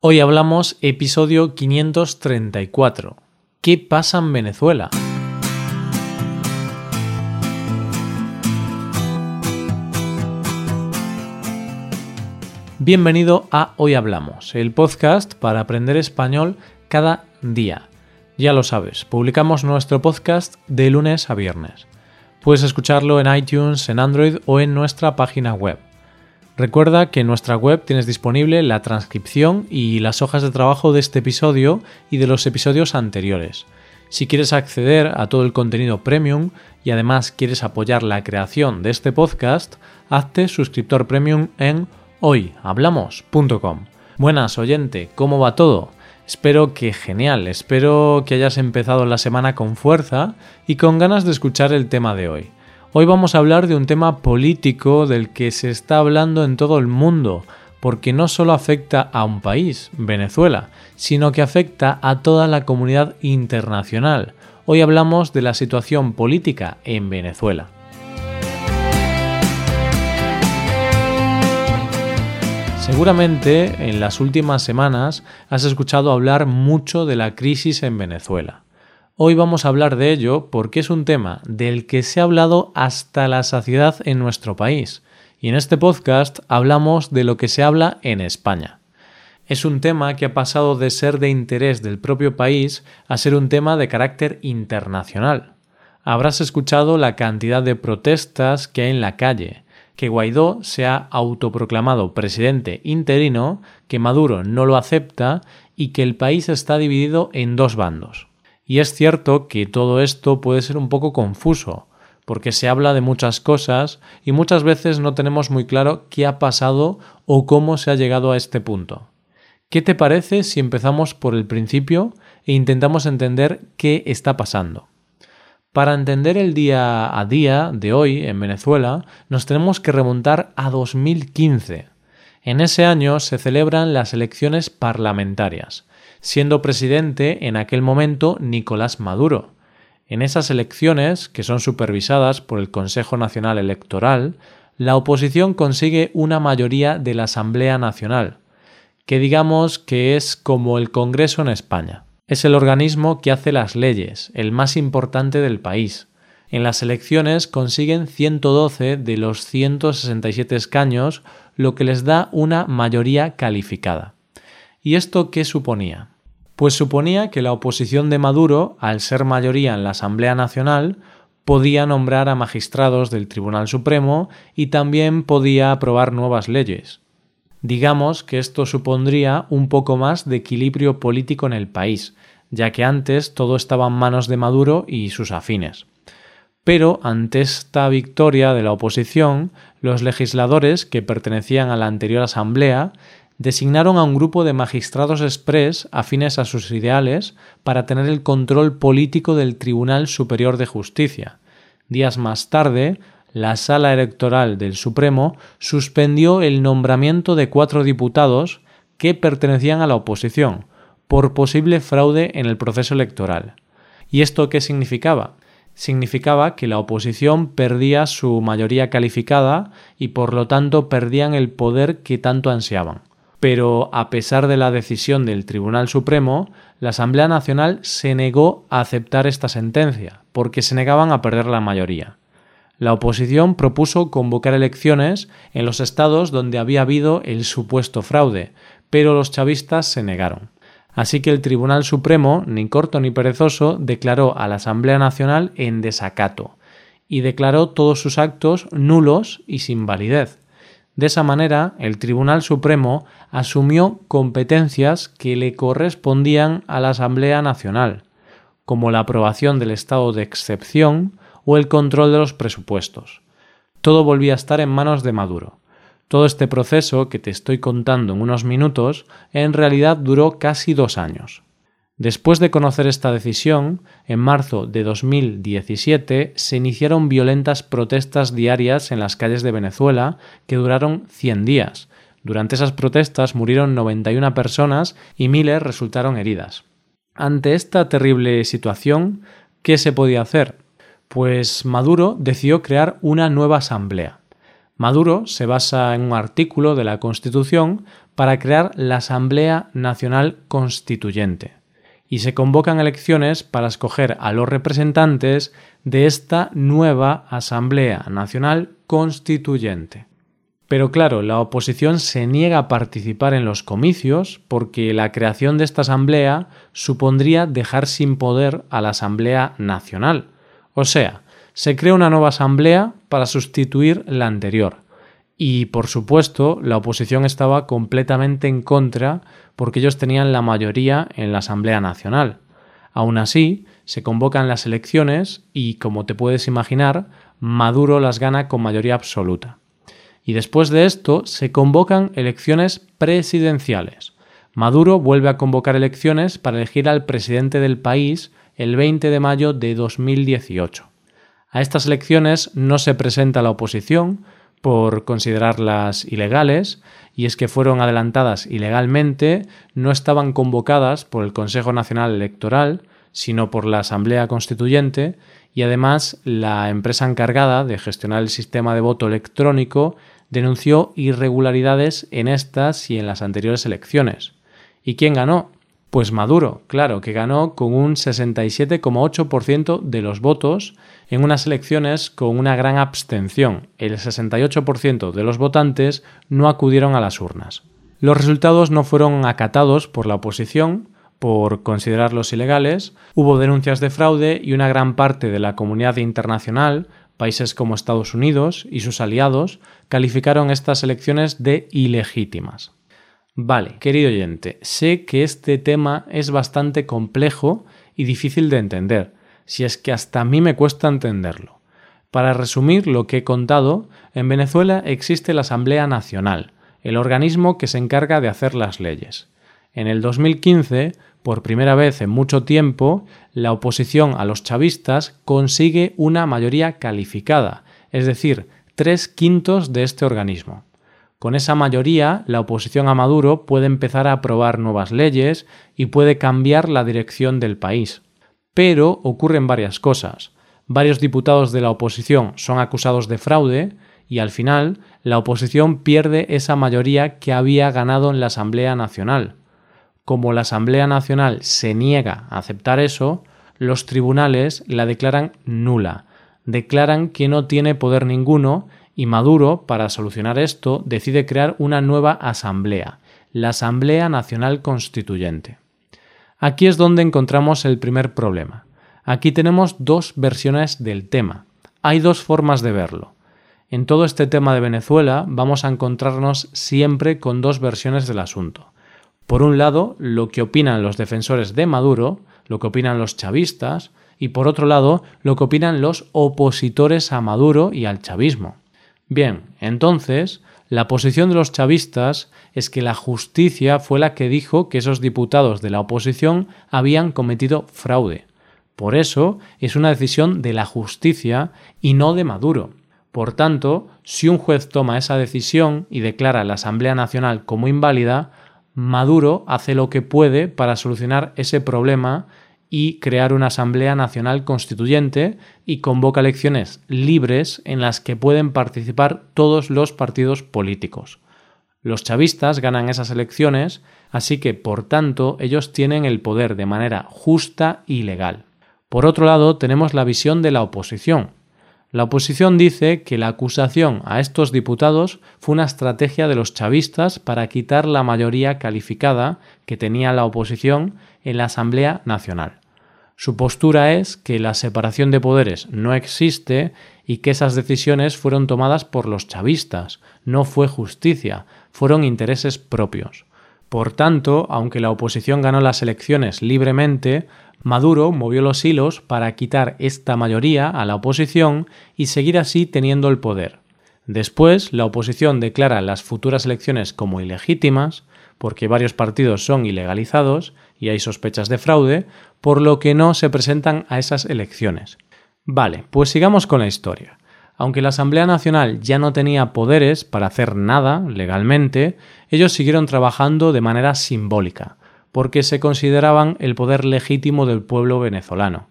Hoy hablamos episodio 534. ¿Qué pasa en Venezuela? Bienvenido a Hoy Hablamos, el podcast para aprender español cada día. Ya lo sabes, publicamos nuestro podcast de lunes a viernes. Puedes escucharlo en iTunes, en Android o en nuestra página web Recuerda que en nuestra web tienes disponible la transcripción y las hojas de trabajo de este episodio y de los episodios anteriores. Si quieres acceder a todo el contenido premium y además quieres apoyar la creación de este podcast, hazte suscriptor premium en hoyhablamos.com. Buenas oyente, ¿cómo va todo? Espero que genial, espero que hayas empezado la semana con fuerza y con ganas de escuchar el tema de hoy. Hoy vamos a hablar de un tema político del que se está hablando en todo el mundo, porque no solo afecta a un país, Venezuela, sino que afecta a toda la comunidad internacional. Hoy hablamos de la situación política en Venezuela. Seguramente en las últimas semanas has escuchado hablar mucho de la crisis en Venezuela. Hoy vamos a hablar de ello porque es un tema del que se ha hablado hasta la saciedad en nuestro país. Y en este podcast hablamos de lo que se habla en España. Es un tema que ha pasado de ser de interés del propio país a ser un tema de carácter internacional. Habrás escuchado la cantidad de protestas que hay en la calle, que Guaidó se ha autoproclamado presidente interino, que Maduro no lo acepta y que el país está dividido en dos bandos. Y es cierto que todo esto puede ser un poco confuso, porque se habla de muchas cosas y muchas veces no tenemos muy claro qué ha pasado o cómo se ha llegado a este punto. ¿Qué te parece si empezamos por el principio e intentamos entender qué está pasando? Para entender el día a día de hoy en Venezuela, nos tenemos que remontar a 2015. En ese año se celebran las elecciones parlamentarias siendo presidente en aquel momento Nicolás Maduro. En esas elecciones, que son supervisadas por el Consejo Nacional Electoral, la oposición consigue una mayoría de la Asamblea Nacional, que digamos que es como el Congreso en España. Es el organismo que hace las leyes, el más importante del país. En las elecciones consiguen 112 de los 167 escaños, lo que les da una mayoría calificada. ¿Y esto qué suponía? Pues suponía que la oposición de Maduro, al ser mayoría en la Asamblea Nacional, podía nombrar a magistrados del Tribunal Supremo y también podía aprobar nuevas leyes. Digamos que esto supondría un poco más de equilibrio político en el país, ya que antes todo estaba en manos de Maduro y sus afines. Pero ante esta victoria de la oposición, los legisladores que pertenecían a la anterior Asamblea designaron a un grupo de magistrados express afines a sus ideales para tener el control político del Tribunal Superior de Justicia. Días más tarde, la Sala Electoral del Supremo suspendió el nombramiento de cuatro diputados que pertenecían a la oposición por posible fraude en el proceso electoral. ¿Y esto qué significaba? Significaba que la oposición perdía su mayoría calificada y por lo tanto perdían el poder que tanto ansiaban pero a pesar de la decisión del Tribunal Supremo, la Asamblea Nacional se negó a aceptar esta sentencia, porque se negaban a perder la mayoría. La oposición propuso convocar elecciones en los estados donde había habido el supuesto fraude, pero los chavistas se negaron. Así que el Tribunal Supremo, ni corto ni perezoso, declaró a la Asamblea Nacional en desacato y declaró todos sus actos nulos y sin validez. De esa manera, el Tribunal Supremo asumió competencias que le correspondían a la Asamblea Nacional, como la aprobación del estado de excepción o el control de los presupuestos. Todo volvía a estar en manos de Maduro. Todo este proceso que te estoy contando en unos minutos en realidad duró casi dos años. Después de conocer esta decisión, en marzo de 2017 se iniciaron violentas protestas diarias en las calles de Venezuela que duraron 100 días. Durante esas protestas murieron 91 personas y miles resultaron heridas. Ante esta terrible situación, ¿qué se podía hacer? Pues Maduro decidió crear una nueva asamblea. Maduro se basa en un artículo de la Constitución para crear la Asamblea Nacional Constituyente y se convocan elecciones para escoger a los representantes de esta nueva Asamblea Nacional Constituyente. Pero claro, la oposición se niega a participar en los comicios porque la creación de esta asamblea supondría dejar sin poder a la Asamblea Nacional. O sea, se crea una nueva asamblea para sustituir la anterior. Y por supuesto, la oposición estaba completamente en contra porque ellos tenían la mayoría en la Asamblea Nacional. Aún así, se convocan las elecciones y, como te puedes imaginar, Maduro las gana con mayoría absoluta. Y después de esto se convocan elecciones presidenciales. Maduro vuelve a convocar elecciones para elegir al presidente del país el 20 de mayo de 2018. A estas elecciones no se presenta la oposición por considerarlas ilegales, y es que fueron adelantadas ilegalmente, no estaban convocadas por el Consejo Nacional Electoral, sino por la Asamblea Constituyente, y además la empresa encargada de gestionar el sistema de voto electrónico denunció irregularidades en estas y en las anteriores elecciones. ¿Y quién ganó? Pues Maduro, claro, que ganó con un 67,8% de los votos en unas elecciones con una gran abstención. El 68% de los votantes no acudieron a las urnas. Los resultados no fueron acatados por la oposición, por considerarlos ilegales, hubo denuncias de fraude y una gran parte de la comunidad internacional Países como Estados Unidos y sus aliados calificaron estas elecciones de ilegítimas. Vale, querido oyente, sé que este tema es bastante complejo y difícil de entender, si es que hasta a mí me cuesta entenderlo. Para resumir lo que he contado, en Venezuela existe la Asamblea Nacional, el organismo que se encarga de hacer las leyes. En el 2015 por primera vez en mucho tiempo, la oposición a los chavistas consigue una mayoría calificada, es decir, tres quintos de este organismo. Con esa mayoría, la oposición a Maduro puede empezar a aprobar nuevas leyes y puede cambiar la dirección del país. Pero ocurren varias cosas. Varios diputados de la oposición son acusados de fraude y al final la oposición pierde esa mayoría que había ganado en la Asamblea Nacional como la Asamblea Nacional se niega a aceptar eso, los tribunales la declaran nula, declaran que no tiene poder ninguno y Maduro, para solucionar esto, decide crear una nueva asamblea, la Asamblea Nacional Constituyente. Aquí es donde encontramos el primer problema. Aquí tenemos dos versiones del tema. Hay dos formas de verlo. En todo este tema de Venezuela vamos a encontrarnos siempre con dos versiones del asunto. Por un lado, lo que opinan los defensores de Maduro, lo que opinan los chavistas, y por otro lado, lo que opinan los opositores a Maduro y al chavismo. Bien, entonces, la posición de los chavistas es que la justicia fue la que dijo que esos diputados de la oposición habían cometido fraude. Por eso es una decisión de la justicia y no de Maduro. Por tanto, si un juez toma esa decisión y declara la Asamblea Nacional como inválida, Maduro hace lo que puede para solucionar ese problema y crear una Asamblea Nacional Constituyente y convoca elecciones libres en las que pueden participar todos los partidos políticos. Los chavistas ganan esas elecciones, así que, por tanto, ellos tienen el poder de manera justa y legal. Por otro lado, tenemos la visión de la oposición, la oposición dice que la acusación a estos diputados fue una estrategia de los chavistas para quitar la mayoría calificada que tenía la oposición en la Asamblea Nacional. Su postura es que la separación de poderes no existe y que esas decisiones fueron tomadas por los chavistas, no fue justicia, fueron intereses propios. Por tanto, aunque la oposición ganó las elecciones libremente, Maduro movió los hilos para quitar esta mayoría a la oposición y seguir así teniendo el poder. Después, la oposición declara las futuras elecciones como ilegítimas, porque varios partidos son ilegalizados y hay sospechas de fraude, por lo que no se presentan a esas elecciones. Vale, pues sigamos con la historia. Aunque la Asamblea Nacional ya no tenía poderes para hacer nada legalmente, ellos siguieron trabajando de manera simbólica, porque se consideraban el poder legítimo del pueblo venezolano.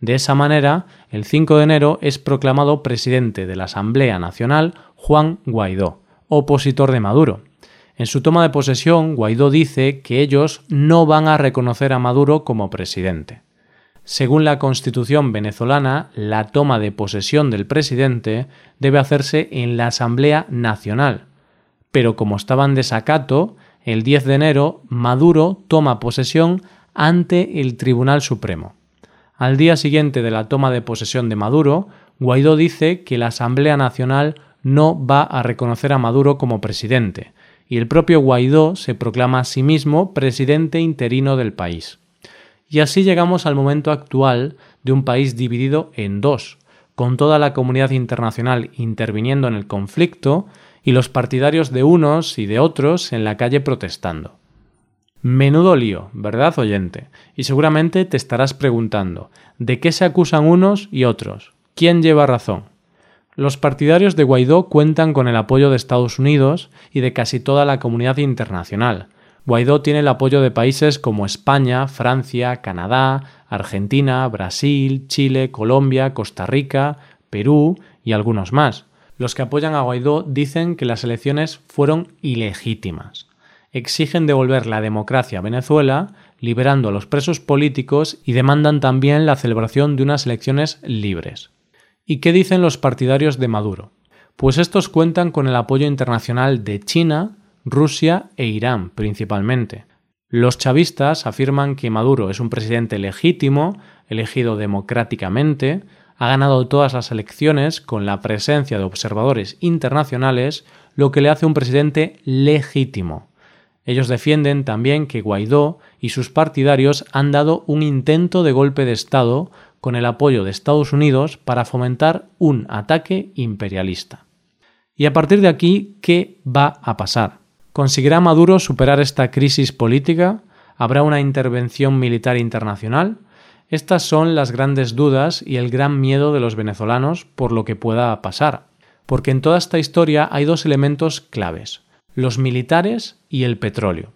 De esa manera, el 5 de enero es proclamado presidente de la Asamblea Nacional Juan Guaidó, opositor de Maduro. En su toma de posesión, Guaidó dice que ellos no van a reconocer a Maduro como presidente. Según la Constitución venezolana, la toma de posesión del presidente debe hacerse en la Asamblea Nacional. Pero como estaba en desacato, el 10 de enero Maduro toma posesión ante el Tribunal Supremo. Al día siguiente de la toma de posesión de Maduro, Guaidó dice que la Asamblea Nacional no va a reconocer a Maduro como presidente, y el propio Guaidó se proclama a sí mismo presidente interino del país. Y así llegamos al momento actual de un país dividido en dos, con toda la comunidad internacional interviniendo en el conflicto y los partidarios de unos y de otros en la calle protestando. Menudo lío, ¿verdad, oyente? Y seguramente te estarás preguntando, ¿de qué se acusan unos y otros? ¿Quién lleva razón? Los partidarios de Guaidó cuentan con el apoyo de Estados Unidos y de casi toda la comunidad internacional, Guaidó tiene el apoyo de países como España, Francia, Canadá, Argentina, Brasil, Chile, Colombia, Costa Rica, Perú y algunos más. Los que apoyan a Guaidó dicen que las elecciones fueron ilegítimas. Exigen devolver la democracia a Venezuela, liberando a los presos políticos y demandan también la celebración de unas elecciones libres. ¿Y qué dicen los partidarios de Maduro? Pues estos cuentan con el apoyo internacional de China, Rusia e Irán principalmente. Los chavistas afirman que Maduro es un presidente legítimo, elegido democráticamente, ha ganado todas las elecciones con la presencia de observadores internacionales, lo que le hace un presidente legítimo. Ellos defienden también que Guaidó y sus partidarios han dado un intento de golpe de Estado con el apoyo de Estados Unidos para fomentar un ataque imperialista. Y a partir de aquí, ¿qué va a pasar? ¿Conseguirá Maduro superar esta crisis política? ¿Habrá una intervención militar internacional? Estas son las grandes dudas y el gran miedo de los venezolanos por lo que pueda pasar. Porque en toda esta historia hay dos elementos claves, los militares y el petróleo.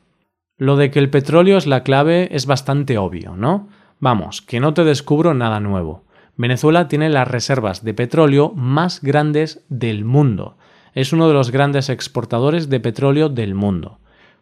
Lo de que el petróleo es la clave es bastante obvio, ¿no? Vamos, que no te descubro nada nuevo. Venezuela tiene las reservas de petróleo más grandes del mundo es uno de los grandes exportadores de petróleo del mundo.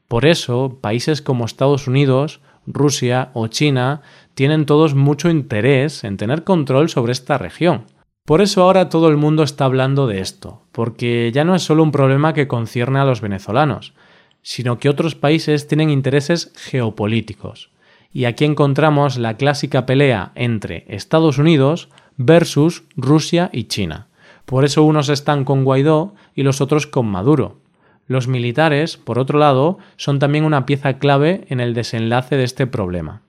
Por eso, países como Estados Unidos, Rusia o China tienen todos mucho interés en tener control sobre esta región. Por eso ahora todo el mundo está hablando de esto, porque ya no es solo un problema que concierne a los venezolanos, sino que otros países tienen intereses geopolíticos. Y aquí encontramos la clásica pelea entre Estados Unidos versus Rusia y China. Por eso unos están con Guaidó y los otros con Maduro. Los militares, por otro lado, son también una pieza clave en el desenlace de este problema.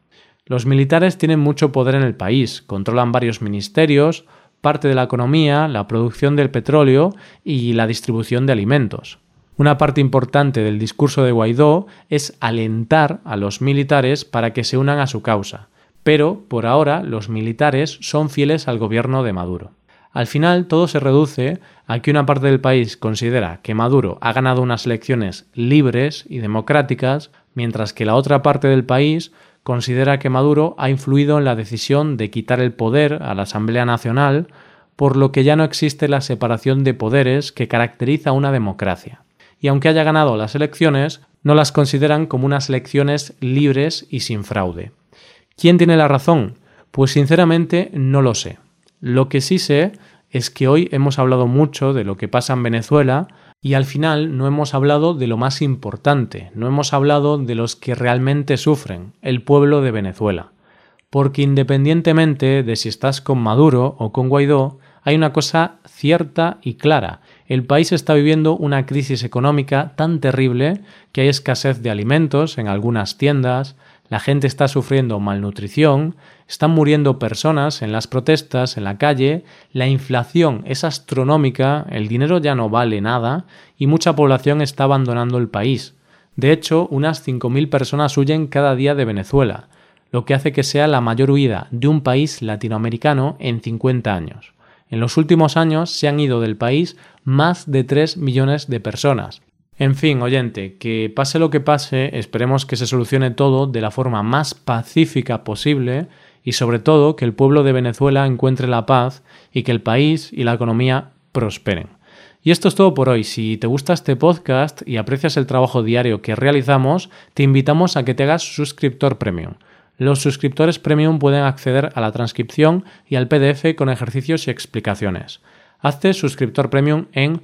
Los militares tienen mucho poder en el país, controlan varios ministerios, parte de la economía, la producción del petróleo y la distribución de alimentos. Una parte importante del discurso de Guaidó es alentar a los militares para que se unan a su causa, pero por ahora los militares son fieles al gobierno de Maduro. Al final todo se reduce a que una parte del país considera que Maduro ha ganado unas elecciones libres y democráticas, mientras que la otra parte del país considera que Maduro ha influido en la decisión de quitar el poder a la Asamblea Nacional, por lo que ya no existe la separación de poderes que caracteriza una democracia. Y aunque haya ganado las elecciones, no las consideran como unas elecciones libres y sin fraude. ¿Quién tiene la razón? Pues sinceramente no lo sé. Lo que sí sé es que hoy hemos hablado mucho de lo que pasa en Venezuela y al final no hemos hablado de lo más importante, no hemos hablado de los que realmente sufren, el pueblo de Venezuela. Porque independientemente de si estás con Maduro o con Guaidó, hay una cosa cierta y clara. El país está viviendo una crisis económica tan terrible que hay escasez de alimentos en algunas tiendas, la gente está sufriendo malnutrición, están muriendo personas en las protestas, en la calle, la inflación es astronómica, el dinero ya no vale nada y mucha población está abandonando el país. De hecho, unas 5.000 personas huyen cada día de Venezuela, lo que hace que sea la mayor huida de un país latinoamericano en 50 años. En los últimos años se han ido del país más de 3 millones de personas, en fin, oyente, que pase lo que pase, esperemos que se solucione todo de la forma más pacífica posible y sobre todo que el pueblo de Venezuela encuentre la paz y que el país y la economía prosperen. Y esto es todo por hoy. Si te gusta este podcast y aprecias el trabajo diario que realizamos, te invitamos a que te hagas suscriptor premium. Los suscriptores premium pueden acceder a la transcripción y al PDF con ejercicios y explicaciones. Hazte suscriptor premium en